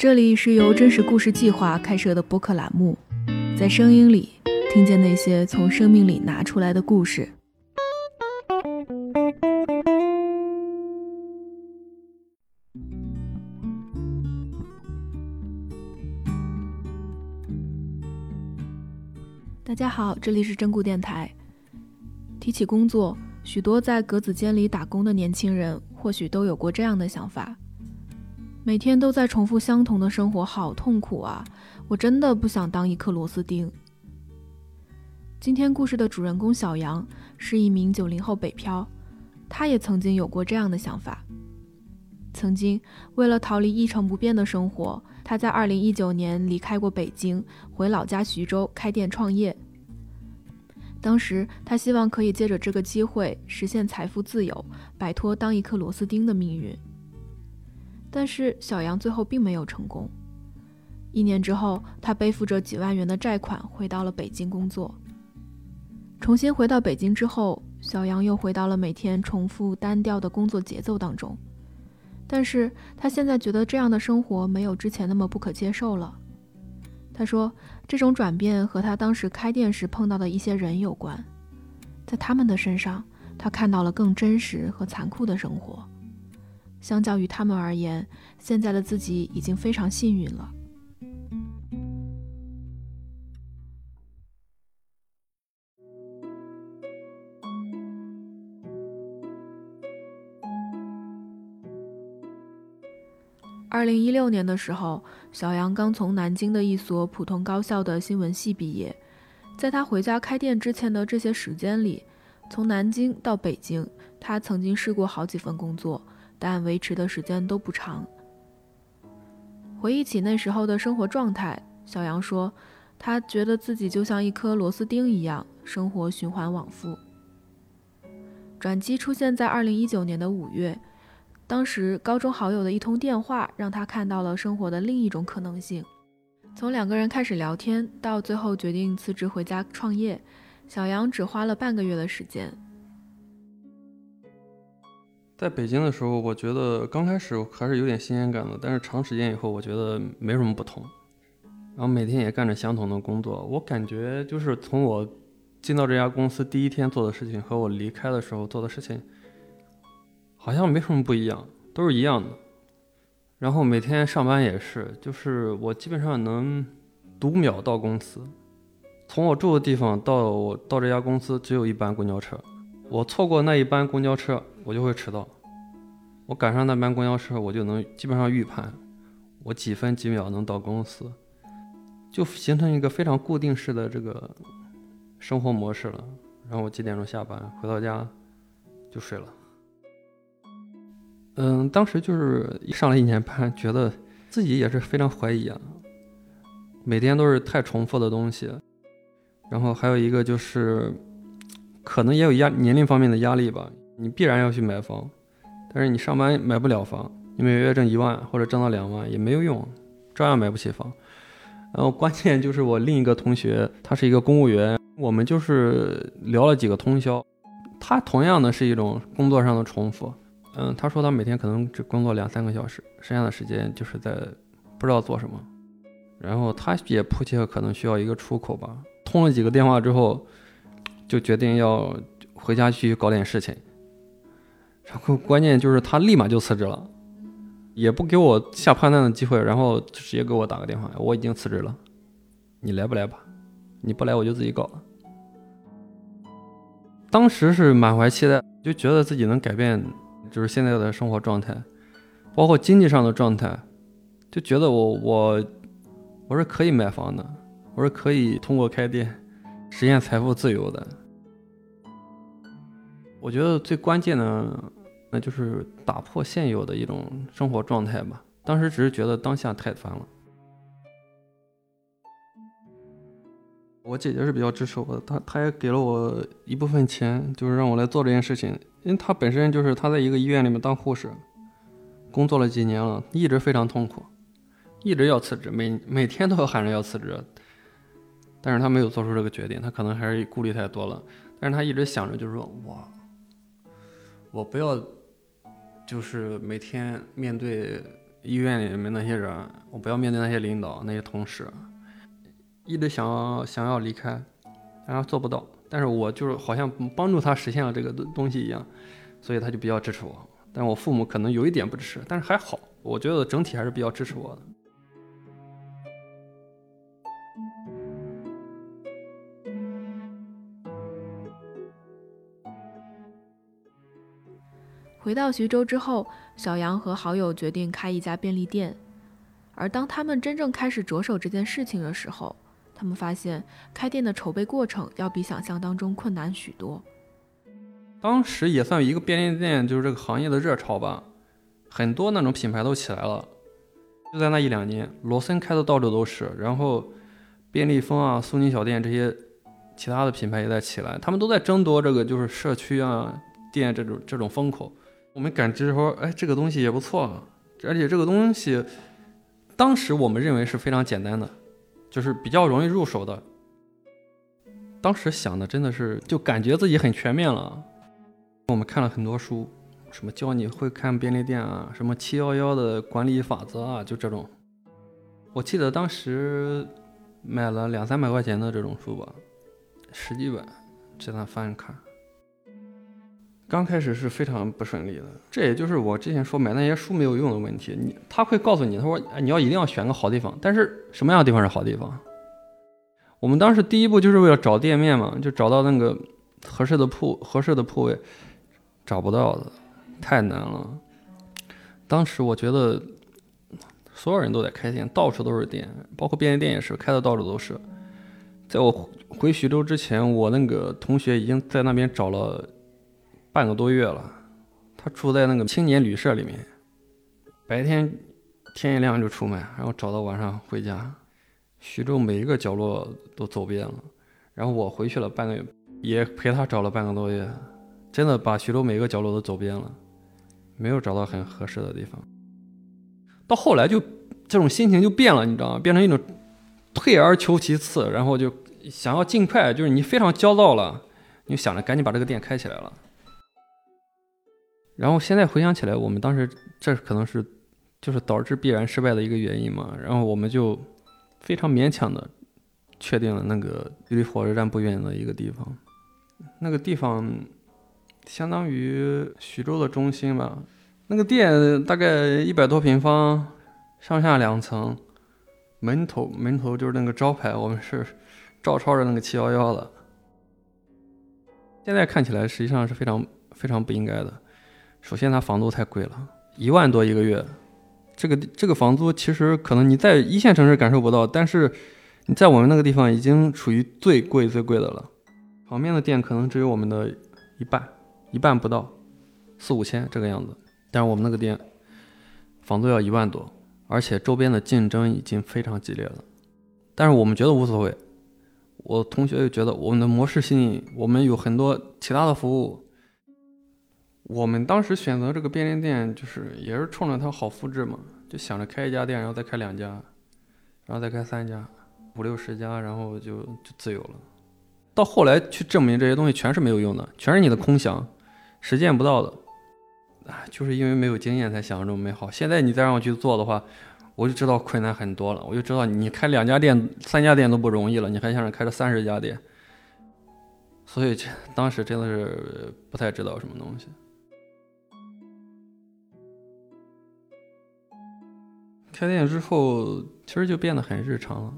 这里是由真实故事计划开设的播客栏目，在声音里听见那些从生命里拿出来的故事。大家好，这里是真故电台。提起工作，许多在格子间里打工的年轻人，或许都有过这样的想法：每天都在重复相同的生活，好痛苦啊！我真的不想当一颗螺丝钉。今天故事的主人公小杨是一名九零后北漂，他也曾经有过这样的想法。曾经为了逃离一成不变的生活，他在二零一九年离开过北京，回老家徐州开店创业。当时他希望可以借着这个机会实现财富自由，摆脱当一颗螺丝钉的命运。但是小杨最后并没有成功。一年之后，他背负着几万元的债款回到了北京工作。重新回到北京之后，小杨又回到了每天重复单调的工作节奏当中。但是他现在觉得这样的生活没有之前那么不可接受了。他说：“这种转变和他当时开店时碰到的一些人有关，在他们的身上，他看到了更真实和残酷的生活。相较于他们而言，现在的自己已经非常幸运了。”二零一六年的时候，小杨刚从南京的一所普通高校的新闻系毕业。在他回家开店之前的这些时间里，从南京到北京，他曾经试过好几份工作，但维持的时间都不长。回忆起那时候的生活状态，小杨说，他觉得自己就像一颗螺丝钉一样，生活循环往复。转机出现在二零一九年的五月。当时高中好友的一通电话，让他看到了生活的另一种可能性。从两个人开始聊天，到最后决定辞职回家创业，小杨只花了半个月的时间。在北京的时候，我觉得刚开始还是有点新鲜感的，但是长时间以后，我觉得没什么不同。然后每天也干着相同的工作，我感觉就是从我进到这家公司第一天做的事情和我离开的时候做的事情。好像没什么不一样，都是一样的。然后每天上班也是，就是我基本上能读秒到公司。从我住的地方到我到这家公司只有一班公交车，我错过那一班公交车，我就会迟到。我赶上那班公交车，我就能基本上预判我几分几秒能到公司，就形成一个非常固定式的这个生活模式了。然后我几点钟下班，回到家就睡了。嗯，当时就是上了一年班，觉得自己也是非常怀疑啊，每天都是太重复的东西，然后还有一个就是，可能也有压年龄方面的压力吧。你必然要去买房，但是你上班买不了房，你每个月挣一万或者挣到两万也没有用，照样买不起房。然后关键就是我另一个同学，他是一个公务员，我们就是聊了几个通宵，他同样的是一种工作上的重复。嗯，他说他每天可能只工作两三个小时，剩下的时间就是在不知道做什么。然后他也迫切可能需要一个出口吧。通了几个电话之后，就决定要回家去搞点事情。然后关键就是他立马就辞职了，也不给我下判断的机会，然后直接给我打个电话，我已经辞职了，你来不来吧？你不来我就自己搞了。当时是满怀期待，就觉得自己能改变。就是现在的生活状态，包括经济上的状态，就觉得我我我是可以买房的，我是可以通过开店实现财富自由的。我觉得最关键的，那就是打破现有的一种生活状态吧。当时只是觉得当下太烦了。我姐姐是比较支持我的，她她也给了我一部分钱，就是让我来做这件事情。因为她本身就是她在一个医院里面当护士，工作了几年了，一直非常痛苦，一直要辞职，每每天都要喊着要辞职，但是他没有做出这个决定，他可能还是顾虑太多了。但是他一直想着，就是说，我，我不要，就是每天面对医院里面那些人，我不要面对那些领导、那些同事，一直想要想要离开，然后做不到。但是我就是好像帮助他实现了这个东西一样，所以他就比较支持我。但我父母可能有一点不支持，但是还好，我觉得整体还是比较支持我的。回到徐州之后，小杨和好友决定开一家便利店。而当他们真正开始着手这件事情的时候，他们发现开店的筹备过程要比想象当中困难许多。当时也算一个便利店，就是这个行业的热潮吧，很多那种品牌都起来了。就在那一两年，罗森开的到处都是，然后便利蜂啊、苏宁小店这些其他的品牌也在起来，他们都在争夺这个就是社区啊店这种这种风口。我们感知说，哎，这个东西也不错，而且这个东西当时我们认为是非常简单的，就是比较容易入手的。当时想的真的是，就感觉自己很全面了。我们看了很多书，什么教你会看便利店啊，什么七幺幺的管理法则啊，就这种。我记得当时买了两三百块钱的这种书吧，十几本，在那翻着看。刚开始是非常不顺利的，这也就是我之前说买那些书没有用的问题。你他会告诉你，他说你要一定要选个好地方，但是什么样的地方是好地方？我们当时第一步就是为了找店面嘛，就找到那个合适的铺、合适的铺位，找不到的，太难了。当时我觉得所有人都在开店，到处都是店，包括便利店也是开的到处都是。在我回徐州之前，我那个同学已经在那边找了。半个多月了，他住在那个青年旅社里面，白天天一亮就出门，然后找到晚上回家，徐州每一个角落都走遍了。然后我回去了半个月，也陪他找了半个多月，真的把徐州每个角落都走遍了，没有找到很合适的地方。到后来就这种心情就变了，你知道吗？变成一种退而求其次，然后就想要尽快，就是你非常焦躁了，你就想着赶紧把这个店开起来了。然后现在回想起来，我们当时这可能是就是导致必然失败的一个原因嘛。然后我们就非常勉强的确定了那个离火车站不远的一个地方，那个地方相当于徐州的中心吧。那个店大概一百多平方，上下两层，门头门头就是那个招牌，我们是照抄着那个七幺幺的。现在看起来实际上是非常非常不应该的。首先，它房租太贵了，一万多一个月。这个这个房租其实可能你在一线城市感受不到，但是你在我们那个地方已经属于最贵最贵的了。旁边的店可能只有我们的一半，一半不到，四五千这个样子。但是我们那个店房租要一万多，而且周边的竞争已经非常激烈了。但是我们觉得无所谓，我同学又觉得我们的模式新颖，我们有很多其他的服务。我们当时选择这个便利店，就是也是冲着它好复制嘛，就想着开一家店，然后再开两家，然后再开三家，五六十家，然后就就自由了。到后来去证明这些东西全是没有用的，全是你的空想，实践不到的。啊，就是因为没有经验才想这么美好。现在你再让我去做的话，我就知道困难很多了。我就知道你开两家店、三家店都不容易了，你还想着开着三十家店，所以这当时真的是不太知道什么东西。开店之后，其实就变得很日常了。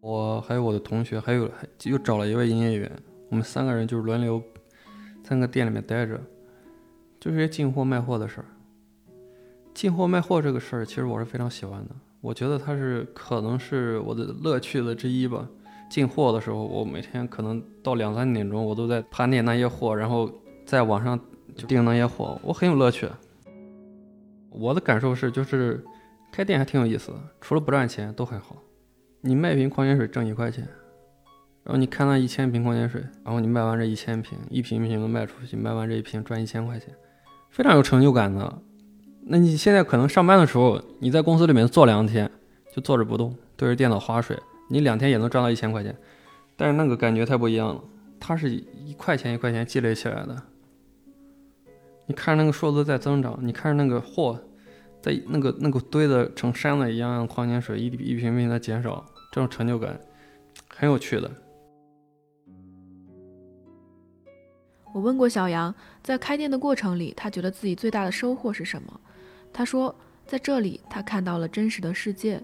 我还有我的同学，还有还又找了一位营业员，我们三个人就是轮流在那个店里面待着，就是些进货卖货的事儿。进货卖货这个事儿，其实我是非常喜欢的。我觉得它是可能是我的乐趣的之一吧。进货的时候，我每天可能到两三点钟，我都在盘点那些货，然后在网上就订那些货，我很有乐趣。我的感受是，就是。开店还挺有意思的，除了不赚钱都很好。你卖瓶矿泉水挣一块钱，然后你看那一千瓶矿泉水，然后你卖完这一千瓶，一瓶一瓶的卖出去，卖完这一瓶赚一千块钱，非常有成就感的。那你现在可能上班的时候，你在公司里面坐两天，就坐着不动，对着电脑划水，你两天也能赚到一千块钱。但是那个感觉太不一样了，它是一块钱一块钱积累起来的。你看着那个数字在增长，你看着那个货。在那个那个堆的成山了一样的矿泉水一一瓶瓶的减少，这种成就感很有趣的。我问过小杨，在开店的过程里，他觉得自己最大的收获是什么？他说，在这里他看到了真实的世界，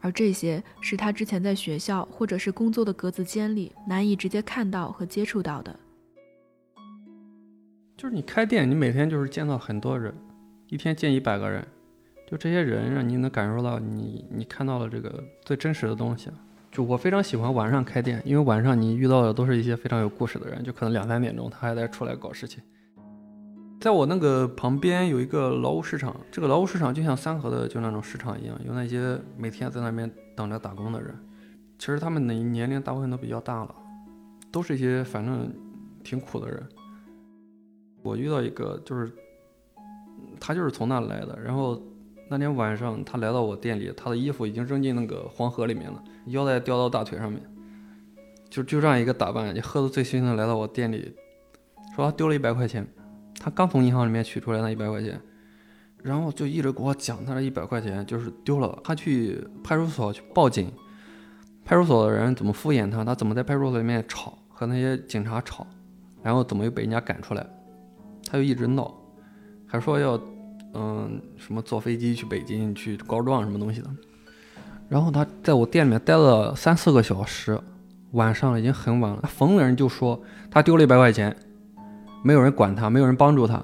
而这些是他之前在学校或者是工作的格子间里难以直接看到和接触到的。就是你开店，你每天就是见到很多人，一天见一百个人，就这些人让你能感受到你你看到了这个最真实的东西。就我非常喜欢晚上开店，因为晚上你遇到的都是一些非常有故事的人，就可能两三点钟他还在出来搞事情。在我那个旁边有一个劳务市场，这个劳务市场就像三河的就那种市场一样，有那些每天在那边等着打工的人。其实他们的年龄大部分都比较大了，都是一些反正挺苦的人。我遇到一个就是他就是从那来的，然后。那天晚上，他来到我店里，他的衣服已经扔进那个黄河里面了，腰带掉到大腿上面，就就这样一个打扮，也喝得醉醺醺的来到我店里，说他丢了一百块钱，他刚从银行里面取出来那一百块钱，然后就一直给我讲他这一百块钱就是丢了，他去派出所去报警，派出所的人怎么敷衍他，他怎么在派出所里面吵和那些警察吵，然后怎么又被人家赶出来，他就一直闹，还说要。嗯，什么坐飞机去北京去告状什么东西的，然后他在我店里面待了三四个小时，晚上已经很晚了，逢人就说他丢了一百块钱，没有人管他，没有人帮助他，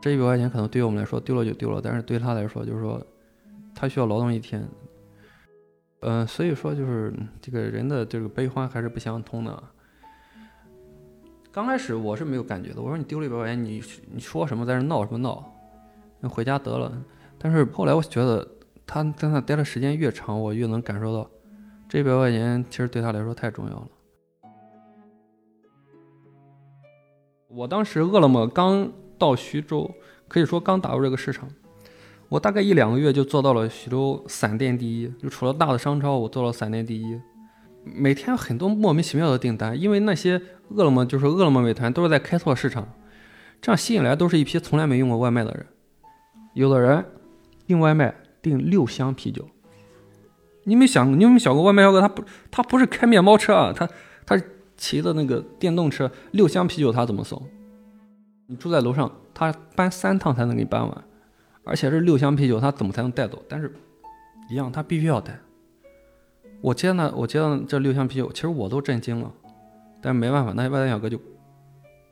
这一百块钱可能对于我们来说丢了就丢了，但是对他来说就是说他需要劳动一天，嗯，所以说就是这个人的这个悲欢还是不相通的。刚开始我是没有感觉的，我说你丢了一百块钱，你你说什么在这闹什么闹？回家得了，但是后来我觉得他在那待的时间越长，我越能感受到这一百块钱其实对他来说太重要了。我当时饿了么刚到徐州，可以说刚打入这个市场，我大概一两个月就做到了徐州散店第一，就除了大的商超，我做了散店第一。每天很多莫名其妙的订单，因为那些饿了么就是饿了么、美团都是在开拓市场，这样吸引来都是一批从来没用过外卖的人。有的人订外卖订六箱啤酒，你没想，你有没有想过外卖小哥他不他不是开面包车啊，他他骑的那个电动车，六箱啤酒他怎么送？你住在楼上，他搬三趟才能给你搬完，而且这六箱啤酒他怎么才能带走？但是一样，他必须要带。我接呢，我接到这六箱啤酒，其实我都震惊了，但是没办法，那外卖小哥就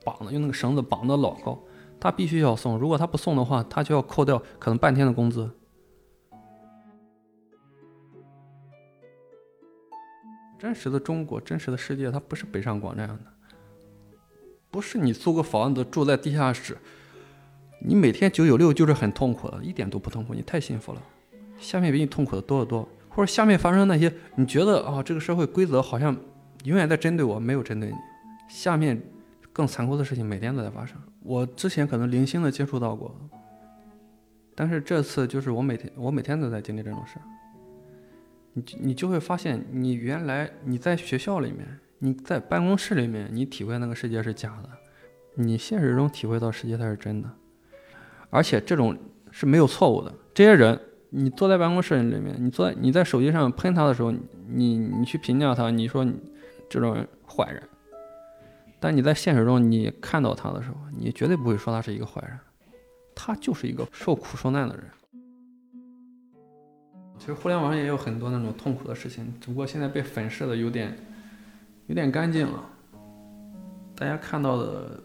绑的用那个绳子绑的老高。他必须要送，如果他不送的话，他就要扣掉可能半天的工资。真实的中国，真实的世界，它不是北上广这样的，不是你租个房子住在地下室，你每天九九六就是很痛苦的，一点都不痛苦，你太幸福了。下面比你痛苦的多得多，或者下面发生那些你觉得啊，这个社会规则好像永远在针对我，没有针对你，下面更残酷的事情每天都在发生。我之前可能零星的接触到过，但是这次就是我每天我每天都在经历这种事。你你就会发现，你原来你在学校里面，你在办公室里面，你体会那个世界是假的，你现实中体会到世界才是真的，而且这种是没有错误的。这些人，你坐在办公室里面，你坐在你在手机上喷他的时候，你你去评价他，你说你这种坏人。但你在现实中，你看到他的时候，你绝对不会说他是一个坏人，他就是一个受苦受难的人。其实互联网上也有很多那种痛苦的事情，只不过现在被粉饰的有点有点干净了，大家看到的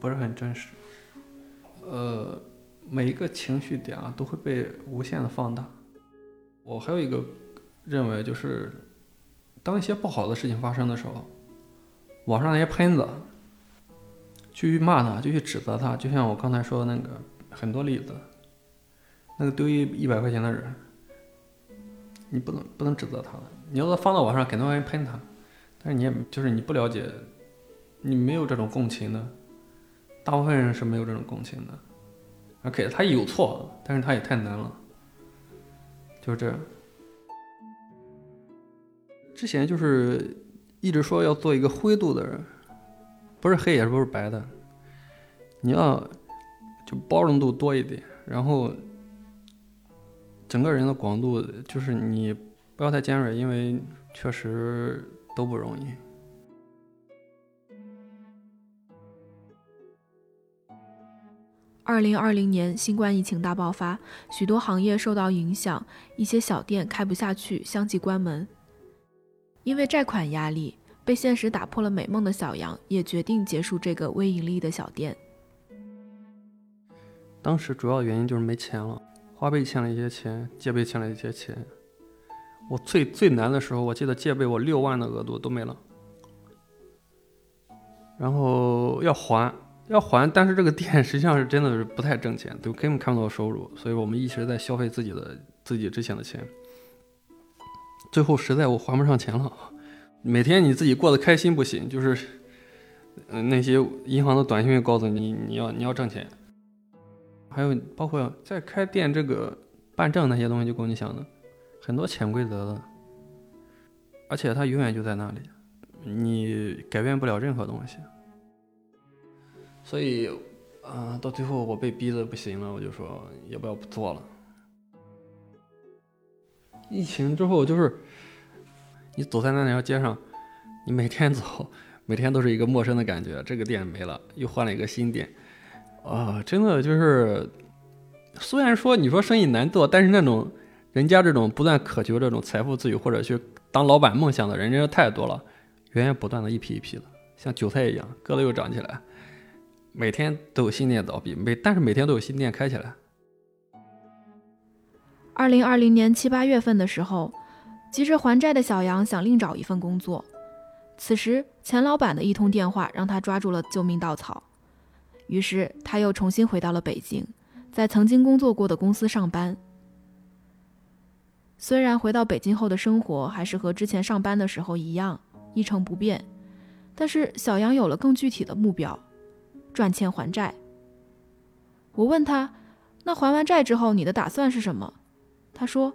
不是很真实。呃，每一个情绪点啊都会被无限的放大。我还有一个认为，就是当一些不好的事情发生的时候。网上那些喷子，去骂他，就去指责他，就像我刚才说的那个很多例子，那个丢一一百块钱的人，你不能不能指责他，你要是放到网上，肯定会喷他，但是你也就是你不了解，你没有这种共情的，大部分人是没有这种共情的，OK，他有错，但是他也太难了，就是这样，之前就是。一直说要做一个灰度的人，不是黑也不是白的，你要就包容度多一点，然后整个人的广度就是你不要太尖锐，因为确实都不容易。二零二零年新冠疫情大爆发，许多行业受到影响，一些小店开不下去，相继关门。因为债款压力，被现实打破了美梦的小杨也决定结束这个微盈利的小店。当时主要原因就是没钱了，花呗欠了一些钱，借呗欠了一些钱。我最最难的时候，我记得借呗我六万的额度都没了，然后要还。要还，但是这个店实际上是真的是不太挣钱，都根本看不到收入，所以我们一直在消费自己的自己之前的钱。最后实在我还不上钱了，每天你自己过得开心不行，就是，嗯，那些银行的短信告诉你你要你要挣钱，还有包括在开店这个办证那些东西就够你想的，很多潜规则的，而且它永远就在那里，你改变不了任何东西。所以，啊，到最后我被逼的不行了，我就说要不要不做了。疫情之后，就是你走在那条街上，你每天走，每天都是一个陌生的感觉。这个店没了，又换了一个新店，啊，真的就是，虽然说你说生意难做，但是那种人家这种不断渴求这种财富自由或者去当老板梦想的人，真的太多了，源源不断的一批一批的，像韭菜一样，个子又长起来。每天都有新店倒闭，每但是每天都有新店开起来。二零二零年七八月份的时候，急着还债的小杨想另找一份工作。此时，钱老板的一通电话让他抓住了救命稻草，于是他又重新回到了北京，在曾经工作过的公司上班。虽然回到北京后的生活还是和之前上班的时候一样一成不变，但是小杨有了更具体的目标。赚钱还债。我问他：“那还完债之后，你的打算是什么？”他说：“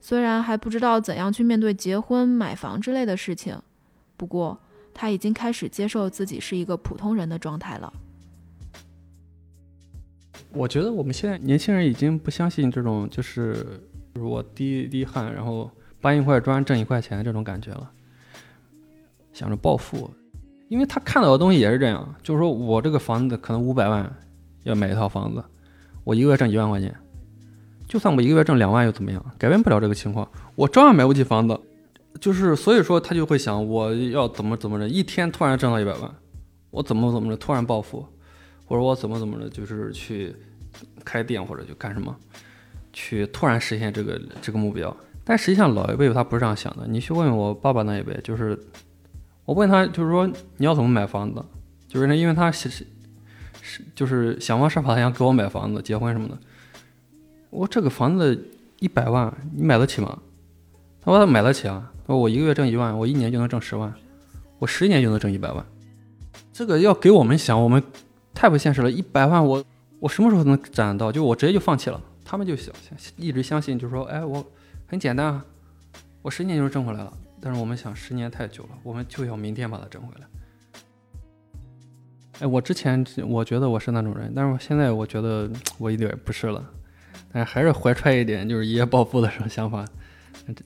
虽然还不知道怎样去面对结婚、买房之类的事情，不过他已经开始接受自己是一个普通人的状态了。”我觉得我们现在年轻人已经不相信这种就是我滴一滴汗，然后搬一块砖挣一块钱这种感觉了，想着暴富。因为他看到的东西也是这样，就是说我这个房子可能五百万要买一套房子，我一个月挣一万块钱，就算我一个月挣两万又怎么样？改变不了这个情况，我照样买不起房子。就是所以说他就会想，我要怎么怎么着，一天突然挣到一百万，我怎么怎么着突然暴富，或者我怎么怎么着就是去开店或者去干什么，去突然实现这个这个目标。但实际上老一辈他不是这样想的，你去问问我爸爸那一辈，就是。我问他，就是说你要怎么买房子？就是那因为他是是就是想方设法想给我买房子、结婚什么的。我这个房子一百万，你买得起吗？他说他买得起啊。他说我一个月挣一万，我一年就能挣十万，我十年就能挣一百万。这个要给我们想，我们太不现实了。一百万，我我什么时候能攒到？就我直接就放弃了。他们就想一直相信，就说，哎，我很简单啊，我十年就是挣回来了。但是我们想，十年太久了，我们就要明天把它挣回来。哎，我之前我觉得我是那种人，但是我现在我觉得我一点不是了，但是还是怀揣一点就是一夜暴富的这种想法。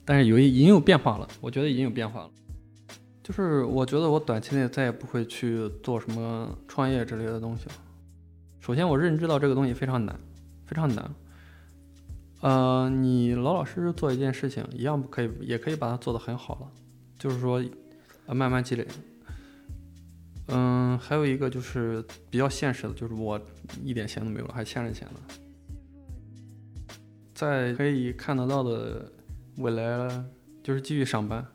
但是有已经有变化了，我觉得已经有变化了。就是我觉得我短期内再也不会去做什么创业之类的东西了。首先，我认知到这个东西非常难，非常难。呃，你老老实实做一件事情，一样不可以，也可以把它做得很好了。就是说，呃，慢慢积累。嗯，还有一个就是比较现实的，就是我一点钱都没有了，还欠着钱呢。在可以看得到的未来，就是继续上班。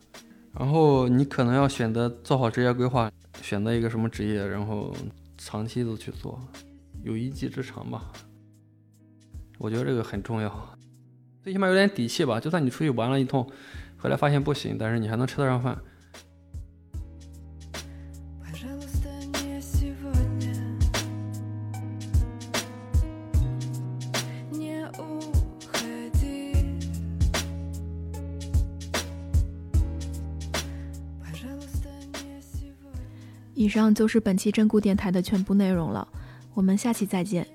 然后你可能要选择做好职业规划，选择一个什么职业，然后长期的去做，有一技之长吧。我觉得这个很重要，最起码有点底气吧。就算你出去玩了一通，回来发现不行，但是你还能吃得上饭。以上就是本期真故电台的全部内容了，我们下期再见。